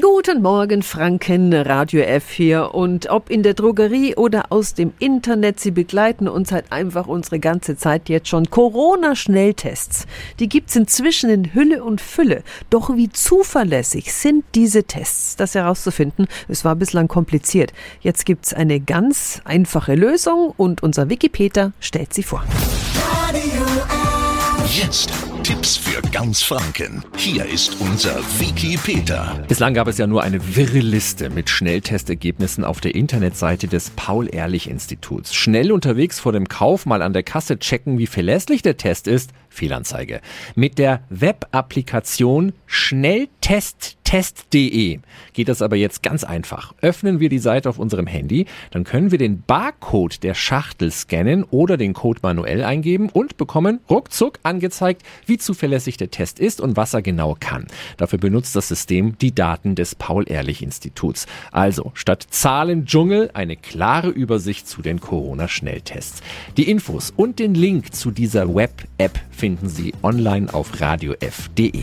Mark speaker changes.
Speaker 1: Guten Morgen, Franken, Radio F hier. Und ob in der Drogerie oder aus dem Internet, Sie begleiten uns halt einfach unsere ganze Zeit jetzt schon. Corona-Schnelltests, die gibt's inzwischen in Hülle und Fülle. Doch wie zuverlässig sind diese Tests? Das herauszufinden, es war bislang kompliziert. Jetzt gibt's eine ganz einfache Lösung und unser Wikipedia stellt sie vor.
Speaker 2: Radio F.
Speaker 3: Jetzt Tipps für ganz Franken. Hier ist unser Wiki Peter.
Speaker 4: Bislang gab es ja nur eine wirre Liste mit Schnelltestergebnissen auf der Internetseite des Paul-Ehrlich-Instituts. Schnell unterwegs vor dem Kauf mal an der Kasse checken, wie verlässlich der Test ist. Fehlanzeige. Mit der Web-Applikation Schnelltesttest.de geht das aber jetzt ganz einfach. Öffnen wir die Seite auf unserem Handy, dann können wir den Barcode der Schachtel scannen oder den Code manuell eingeben und bekommen ruckzuck angezeigt, wie zuverlässig der Test ist und was er genau kann. Dafür benutzt das System die Daten des Paul-Ehrlich-Instituts. Also statt Zahlendschungel eine klare Übersicht zu den Corona-Schnelltests. Die Infos und den Link zu dieser Web-App finden Sie online auf radiof.de.